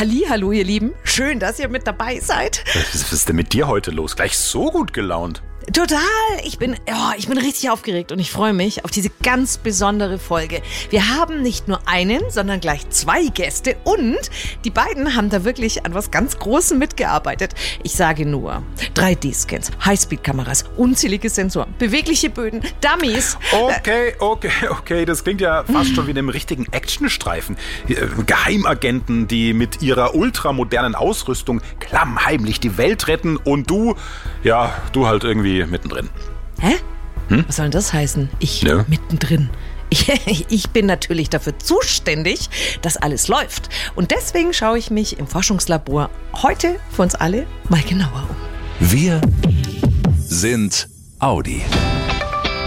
Hallo ihr Lieben. Schön, dass ihr mit dabei seid. Was ist denn mit dir heute los? Gleich so gut gelaunt. Total. Ich bin, oh, ich bin richtig aufgeregt und ich freue mich auf diese ganz besondere Folge. Wir haben nicht nur einen, sondern gleich zwei Gäste und die beiden haben da wirklich an was ganz Großem mitgearbeitet. Ich sage nur 3D-Scans, Highspeed-Kameras, unzählige Sensoren, bewegliche Böden, Dummies. Okay, okay, okay. Das klingt ja fast schon wie in einem richtigen Actionstreifen. Äh, Geheimagenten, die mit ihrer ultramodernen Ausrüstung klammheimlich die Welt retten und du, ja, du halt irgendwie mittendrin. Hä? Was soll denn das heißen? Ich Ja. mittendrin. Ich, ich bin natürlich dafür zuständig, dass alles läuft. Und deswegen schaue ich mich im Forschungslabor heute für uns alle mal genauer um. Wir sind Audi.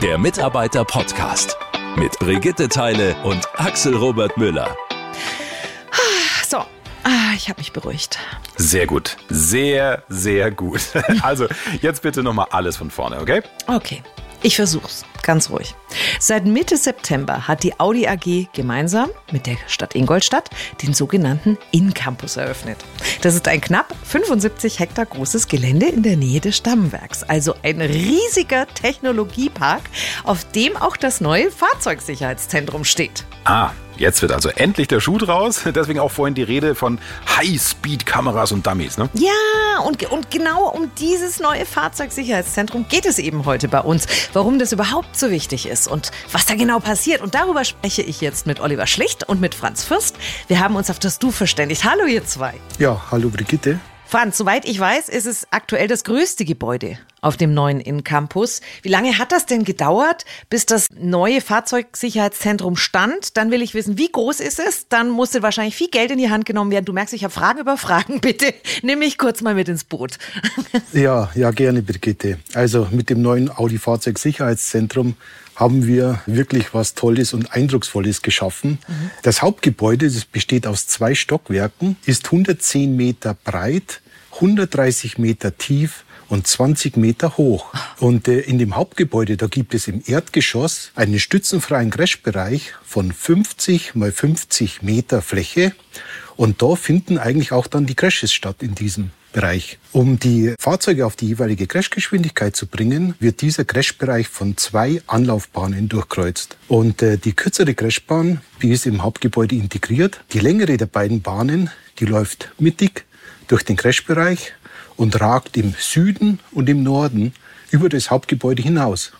Der Mitarbeiter-Podcast mit Brigitte Teile und Axel Robert Müller. Ah, ich habe mich beruhigt. Sehr gut. Sehr, sehr gut. Also, jetzt bitte nochmal alles von vorne, okay? Okay, ich versuch's. Ganz ruhig. Seit Mitte September hat die Audi AG gemeinsam mit der Stadt Ingolstadt den sogenannten In-Campus eröffnet. Das ist ein knapp 75 Hektar großes Gelände in der Nähe des Stammwerks. Also ein riesiger Technologiepark, auf dem auch das neue Fahrzeugsicherheitszentrum steht. Ah, jetzt wird also endlich der Schuh draus. Deswegen auch vorhin die Rede von High-Speed-Kameras und Dummies, ne? Ja, und, und genau um dieses neue Fahrzeugsicherheitszentrum geht es eben heute bei uns. Warum das überhaupt so wichtig ist und was da genau passiert. Und darüber spreche ich jetzt mit Oliver Schlicht und mit Franz Fürst. Wir haben uns auf das Du verständigt. Hallo, ihr zwei. Ja, hallo Brigitte. Franz, soweit ich weiß, ist es aktuell das größte Gebäude auf dem neuen In-Campus. Wie lange hat das denn gedauert, bis das neue Fahrzeugsicherheitszentrum stand? Dann will ich wissen, wie groß ist es? Dann musste wahrscheinlich viel Geld in die Hand genommen werden. Du merkst, ich habe Fragen über Fragen. Bitte nimm mich kurz mal mit ins Boot. Ja, ja, gerne Brigitte. Also mit dem neuen Audi Fahrzeugsicherheitszentrum haben wir wirklich was Tolles und Eindrucksvolles geschaffen. Das Hauptgebäude, das besteht aus zwei Stockwerken, ist 110 Meter breit, 130 Meter tief und 20 Meter hoch. Und äh, in dem Hauptgebäude, da gibt es im Erdgeschoss einen stützenfreien Crashbereich von 50 mal 50 Meter Fläche. Und da finden eigentlich auch dann die Crashes statt in diesem Bereich. Um die Fahrzeuge auf die jeweilige Crashgeschwindigkeit zu bringen, wird dieser Crashbereich von zwei Anlaufbahnen durchkreuzt. Und äh, die kürzere Crashbahn, die ist im Hauptgebäude integriert. Die längere der beiden Bahnen, die läuft mittig durch den Crashbereich und ragt im Süden und im Norden über das Hauptgebäude hinaus.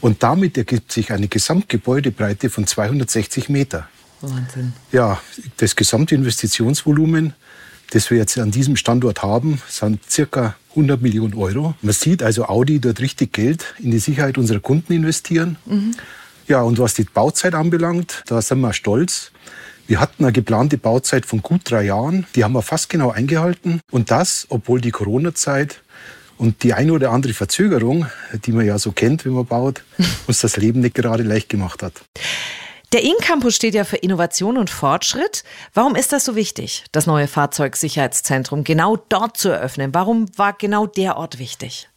Und damit ergibt sich eine Gesamtgebäudebreite von 260 Meter. Wahnsinn. Ja, das gesamte Investitionsvolumen, das wir jetzt an diesem Standort haben, sind circa 100 Millionen Euro. Man sieht also Audi dort richtig Geld in die Sicherheit unserer Kunden investieren. Ja, und was die Bauzeit anbelangt, da sind wir stolz. Wir hatten eine geplante Bauzeit von gut drei Jahren. Die haben wir fast genau eingehalten. Und das, obwohl die Corona-Zeit und die eine oder andere Verzögerung, die man ja so kennt, wenn man baut, uns das Leben nicht gerade leicht gemacht hat. Der In-Campus steht ja für Innovation und Fortschritt. Warum ist das so wichtig, das neue Fahrzeugsicherheitszentrum genau dort zu eröffnen? Warum war genau der Ort wichtig?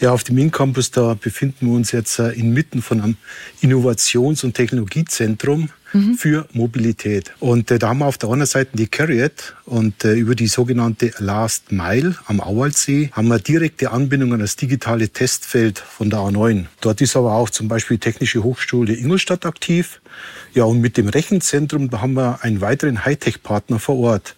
Ja, auf dem In-Campus, da befinden wir uns jetzt äh, inmitten von einem Innovations- und Technologiezentrum für Mobilität. Und äh, da haben wir auf der anderen Seite die Carriot und äh, über die sogenannte Last Mile am Auwaldsee haben wir direkte Anbindung an das digitale Testfeld von der A9. Dort ist aber auch zum Beispiel die Technische Hochschule Ingolstadt aktiv. Ja, und mit dem Rechenzentrum, da haben wir einen weiteren Hightech-Partner vor Ort.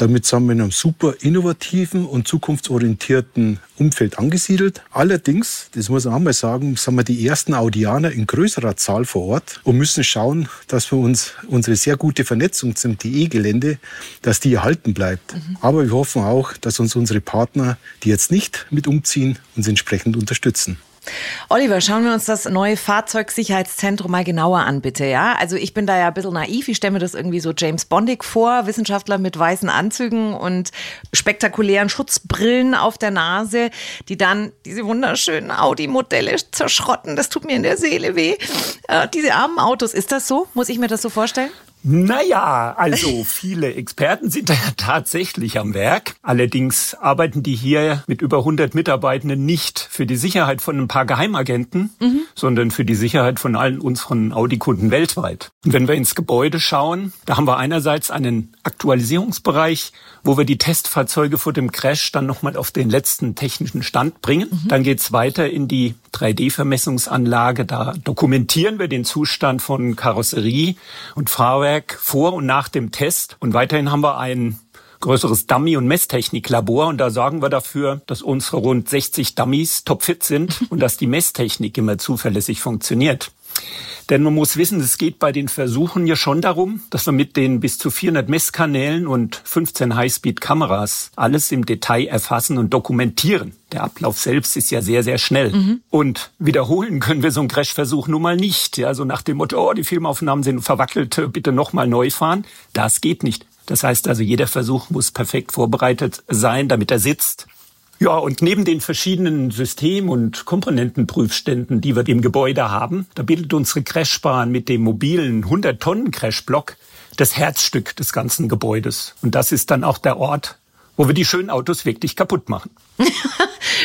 Damit sind wir in einem super innovativen und zukunftsorientierten Umfeld angesiedelt. Allerdings, das muss man auch mal sagen, sind wir die ersten Audianer in größerer Zahl vor Ort und müssen schauen, dass wir uns unsere sehr gute Vernetzung zum DE-Gelände, dass die erhalten bleibt. Aber wir hoffen auch, dass uns unsere Partner, die jetzt nicht mit umziehen, uns entsprechend unterstützen. Oliver, schauen wir uns das neue Fahrzeugsicherheitszentrum mal genauer an, bitte. Ja, also ich bin da ja ein bisschen naiv. Ich stelle mir das irgendwie so James Bondig vor, Wissenschaftler mit weißen Anzügen und spektakulären Schutzbrillen auf der Nase, die dann diese wunderschönen Audi-Modelle zerschrotten. Das tut mir in der Seele weh. Äh, diese armen Autos, ist das so? Muss ich mir das so vorstellen? Naja, also viele Experten sind da ja tatsächlich am Werk. Allerdings arbeiten die hier mit über 100 Mitarbeitenden nicht für die Sicherheit von ein paar Geheimagenten, mhm. sondern für die Sicherheit von allen unseren Audi-Kunden weltweit. Und wenn wir ins Gebäude schauen, da haben wir einerseits einen Aktualisierungsbereich, wo wir die Testfahrzeuge vor dem Crash dann nochmal auf den letzten technischen Stand bringen. Mhm. Dann geht's weiter in die 3D-Vermessungsanlage. Da dokumentieren wir den Zustand von Karosserie und Fahrwerk vor und nach dem Test. Und weiterhin haben wir ein größeres Dummy- und Messtechniklabor und da sorgen wir dafür, dass unsere rund 60 Dummies topfit sind und dass die Messtechnik immer zuverlässig funktioniert. Denn man muss wissen, es geht bei den Versuchen ja schon darum, dass wir mit den bis zu 400 Messkanälen und 15 Highspeed-Kameras alles im Detail erfassen und dokumentieren. Der Ablauf selbst ist ja sehr, sehr schnell. Mhm. Und wiederholen können wir so einen Crashversuch nun mal nicht. Ja, so nach dem Motto, oh, die Filmaufnahmen sind verwackelt, bitte nochmal neu fahren. Das geht nicht. Das heißt also, jeder Versuch muss perfekt vorbereitet sein, damit er sitzt. Ja, und neben den verschiedenen System- und Komponentenprüfständen, die wir im Gebäude haben, da bildet unsere Crashbahn mit dem mobilen 100-Tonnen-Crashblock das Herzstück des ganzen Gebäudes. Und das ist dann auch der Ort, wo wir die schönen Autos wirklich kaputt machen.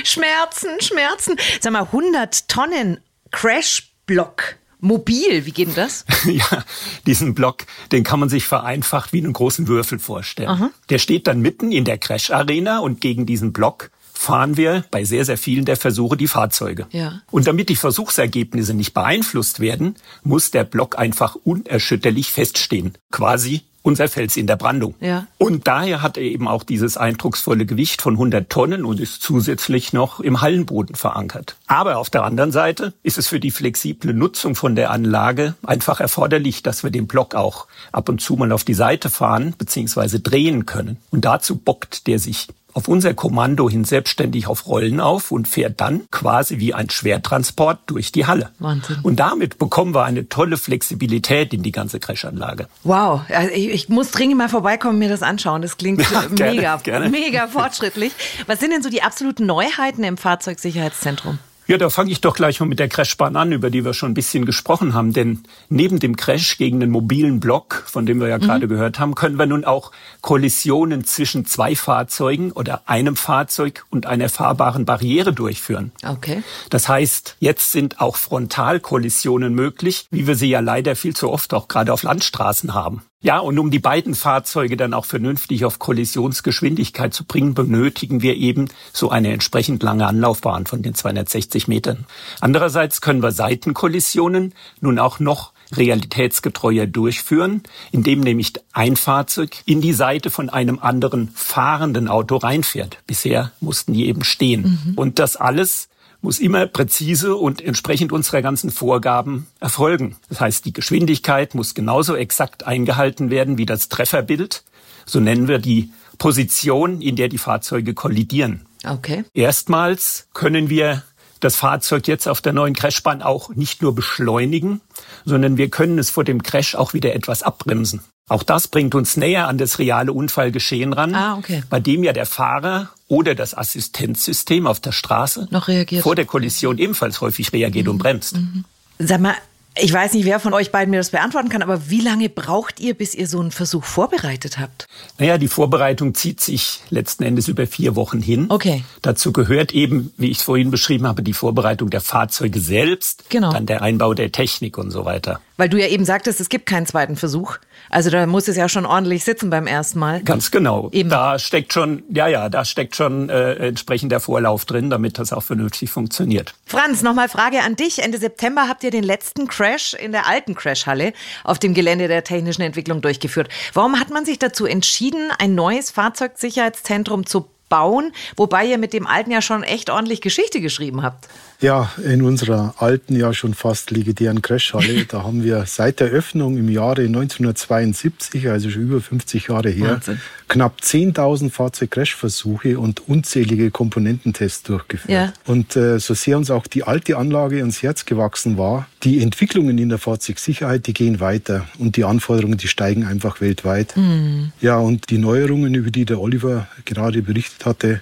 Schmerzen, Schmerzen. Sag mal, 100 Tonnen Crashblock. Mobil, wie geht denn das? ja, diesen Block, den kann man sich vereinfacht wie einen großen Würfel vorstellen. Aha. Der steht dann mitten in der Crash-Arena und gegen diesen Block fahren wir bei sehr, sehr vielen der Versuche die Fahrzeuge. Ja. Und damit die Versuchsergebnisse nicht beeinflusst werden, muss der Block einfach unerschütterlich feststehen. Quasi unser Fels in der Brandung. Ja. Und daher hat er eben auch dieses eindrucksvolle Gewicht von 100 Tonnen und ist zusätzlich noch im Hallenboden verankert. Aber auf der anderen Seite ist es für die flexible Nutzung von der Anlage einfach erforderlich, dass wir den Block auch ab und zu mal auf die Seite fahren bzw. drehen können. Und dazu bockt der sich auf unser Kommando hin selbstständig auf Rollen auf und fährt dann quasi wie ein Schwertransport durch die Halle. Wahnsinn. Und damit bekommen wir eine tolle Flexibilität in die ganze Crashanlage. Wow, also ich, ich, muss dringend mal vorbeikommen, mir das anschauen. Das klingt ja, mega, gerne. mega fortschrittlich. Was sind denn so die absoluten Neuheiten im Fahrzeugsicherheitszentrum? Ja, da fange ich doch gleich mal mit der Crashbahn an, über die wir schon ein bisschen gesprochen haben. Denn neben dem Crash gegen den mobilen Block, von dem wir ja mhm. gerade gehört haben, können wir nun auch Kollisionen zwischen zwei Fahrzeugen oder einem Fahrzeug und einer fahrbaren Barriere durchführen. Okay. Das heißt, jetzt sind auch Frontalkollisionen möglich, wie wir sie ja leider viel zu oft auch gerade auf Landstraßen haben. Ja, und um die beiden Fahrzeuge dann auch vernünftig auf Kollisionsgeschwindigkeit zu bringen, benötigen wir eben so eine entsprechend lange Anlaufbahn von den 260 Metern. Andererseits können wir Seitenkollisionen nun auch noch realitätsgetreuer durchführen, indem nämlich ein Fahrzeug in die Seite von einem anderen fahrenden Auto reinfährt. Bisher mussten die eben stehen. Mhm. Und das alles muss immer präzise und entsprechend unserer ganzen Vorgaben erfolgen. Das heißt, die Geschwindigkeit muss genauso exakt eingehalten werden wie das Trefferbild. So nennen wir die Position, in der die Fahrzeuge kollidieren. Okay. Erstmals können wir das Fahrzeug jetzt auf der neuen Crashbahn auch nicht nur beschleunigen, sondern wir können es vor dem Crash auch wieder etwas abbremsen. Auch das bringt uns näher an das reale Unfallgeschehen ran, ah, okay. bei dem ja der Fahrer oder das Assistenzsystem auf der Straße noch reagiert. vor der Kollision ebenfalls häufig reagiert mhm. und bremst. Mhm. Sag mal, ich weiß nicht, wer von euch beiden mir das beantworten kann, aber wie lange braucht ihr, bis ihr so einen Versuch vorbereitet habt? Naja, die Vorbereitung zieht sich letzten Endes über vier Wochen hin. Okay. Dazu gehört eben, wie ich es vorhin beschrieben habe, die Vorbereitung der Fahrzeuge selbst, genau. dann der Einbau der Technik und so weiter. Weil du ja eben sagtest, es gibt keinen zweiten Versuch. Also da muss es ja schon ordentlich sitzen beim ersten Mal. Ganz genau. Eben. Da steckt schon, ja, ja, da steckt schon äh, entsprechend der Vorlauf drin, damit das auch vernünftig funktioniert. Franz, nochmal Frage an dich. Ende September habt ihr den letzten Crash in der alten Crashhalle auf dem Gelände der technischen Entwicklung durchgeführt. Warum hat man sich dazu entschieden, ein neues Fahrzeugsicherheitszentrum zu bauen, wobei ihr mit dem alten ja schon echt ordentlich Geschichte geschrieben habt? Ja, in unserer alten, ja schon fast legendären Crashhalle, da haben wir seit der Öffnung im Jahre 1972, also schon über 50 Jahre her, Wahnsinn. knapp 10.000 Fahrzeug-Crash-Versuche und unzählige Komponententests durchgeführt. Ja. Und äh, so sehr uns auch die alte Anlage ans Herz gewachsen war, die Entwicklungen in der Fahrzeugsicherheit, die gehen weiter und die Anforderungen, die steigen einfach weltweit. Mhm. Ja, und die Neuerungen, über die der Oliver gerade berichtet hatte,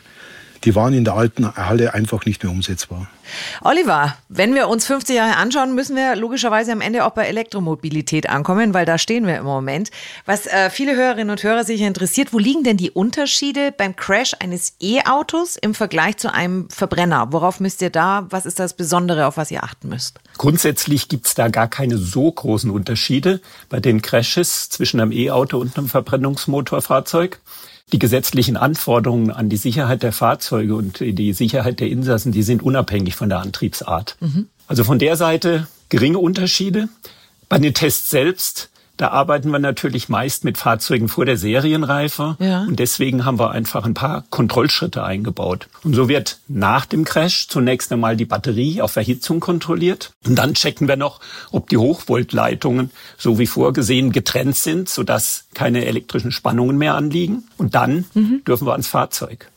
die waren in der alten Halle einfach nicht mehr umsetzbar. Oliver, wenn wir uns 50 Jahre anschauen, müssen wir logischerweise am Ende auch bei Elektromobilität ankommen, weil da stehen wir im Moment. Was äh, viele Hörerinnen und Hörer sicher interessiert, wo liegen denn die Unterschiede beim Crash eines E-Autos im Vergleich zu einem Verbrenner? Worauf müsst ihr da, was ist das Besondere, auf was ihr achten müsst? Grundsätzlich gibt es da gar keine so großen Unterschiede bei den Crashes zwischen einem E-Auto und einem Verbrennungsmotorfahrzeug. Die gesetzlichen Anforderungen an die Sicherheit der Fahrzeuge und die Sicherheit der Insassen, die sind unabhängig von der Antriebsart. Mhm. Also von der Seite geringe Unterschiede. Bei den Tests selbst da arbeiten wir natürlich meist mit Fahrzeugen vor der Serienreife. Ja. Und deswegen haben wir einfach ein paar Kontrollschritte eingebaut. Und so wird nach dem Crash zunächst einmal die Batterie auf Erhitzung kontrolliert. Und dann checken wir noch, ob die Hochvoltleitungen so wie vorgesehen getrennt sind, sodass keine elektrischen Spannungen mehr anliegen. Und dann mhm. dürfen wir ans Fahrzeug.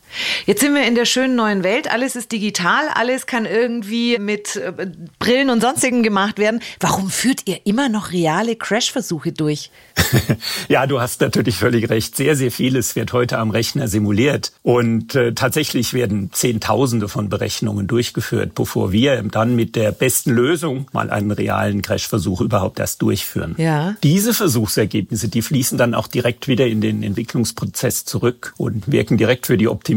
Jetzt sind wir in der schönen neuen Welt. Alles ist digital, alles kann irgendwie mit äh, Brillen und sonstigen gemacht werden. Warum führt ihr immer noch reale Crashversuche durch? ja, du hast natürlich völlig recht. Sehr, sehr vieles wird heute am Rechner simuliert. Und äh, tatsächlich werden Zehntausende von Berechnungen durchgeführt, bevor wir dann mit der besten Lösung mal einen realen Crashversuch überhaupt erst durchführen. Ja. Diese Versuchsergebnisse, die fließen dann auch direkt wieder in den Entwicklungsprozess zurück und wirken direkt für die Optimierung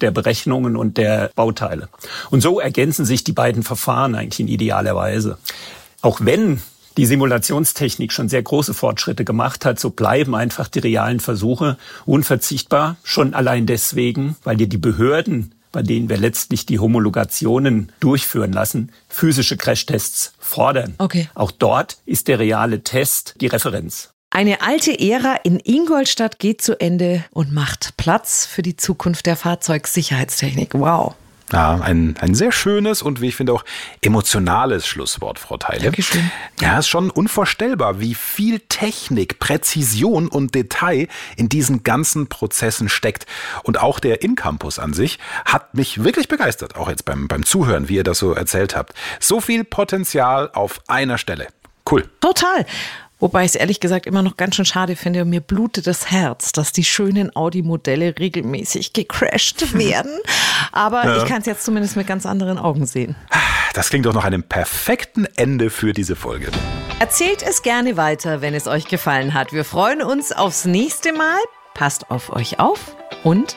der Berechnungen und der Bauteile. Und so ergänzen sich die beiden Verfahren eigentlich in idealer Weise. Auch wenn die Simulationstechnik schon sehr große Fortschritte gemacht hat, so bleiben einfach die realen Versuche unverzichtbar. Schon allein deswegen, weil dir die Behörden bei denen wir letztlich die Homologationen durchführen lassen, physische Crashtests fordern. Okay. Auch dort ist der reale Test die Referenz. Eine alte Ära in Ingolstadt geht zu Ende und macht Platz für die Zukunft der Fahrzeugsicherheitstechnik. Wow. Ja, ein, ein sehr schönes und wie ich finde auch emotionales Schlusswort, Frau Teile. Dankeschön. Ja, ist schon unvorstellbar, wie viel Technik, Präzision und Detail in diesen ganzen Prozessen steckt. Und auch der In-Campus an sich hat mich wirklich begeistert, auch jetzt beim, beim Zuhören, wie ihr das so erzählt habt. So viel Potenzial auf einer Stelle. Cool. Total. Wobei ich es ehrlich gesagt immer noch ganz schön schade finde. Mir blutet das Herz, dass die schönen Audi-Modelle regelmäßig gecrashed werden. Aber ja. ich kann es jetzt zumindest mit ganz anderen Augen sehen. Das klingt doch nach einem perfekten Ende für diese Folge. Erzählt es gerne weiter, wenn es euch gefallen hat. Wir freuen uns aufs nächste Mal. Passt auf euch auf und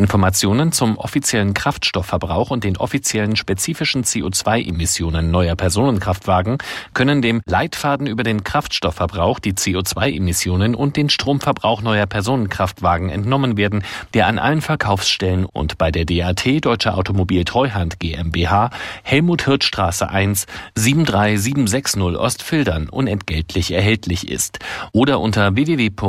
Informationen zum offiziellen Kraftstoffverbrauch und den offiziellen spezifischen CO2-Emissionen neuer Personenkraftwagen können dem Leitfaden über den Kraftstoffverbrauch, die CO2-Emissionen und den Stromverbrauch neuer Personenkraftwagen entnommen werden, der an allen Verkaufsstellen und bei der DAT Deutsche Automobil Treuhand GmbH Helmut Hirtstraße 1 73760 Ostfildern unentgeltlich erhältlich ist oder unter www.dat.de.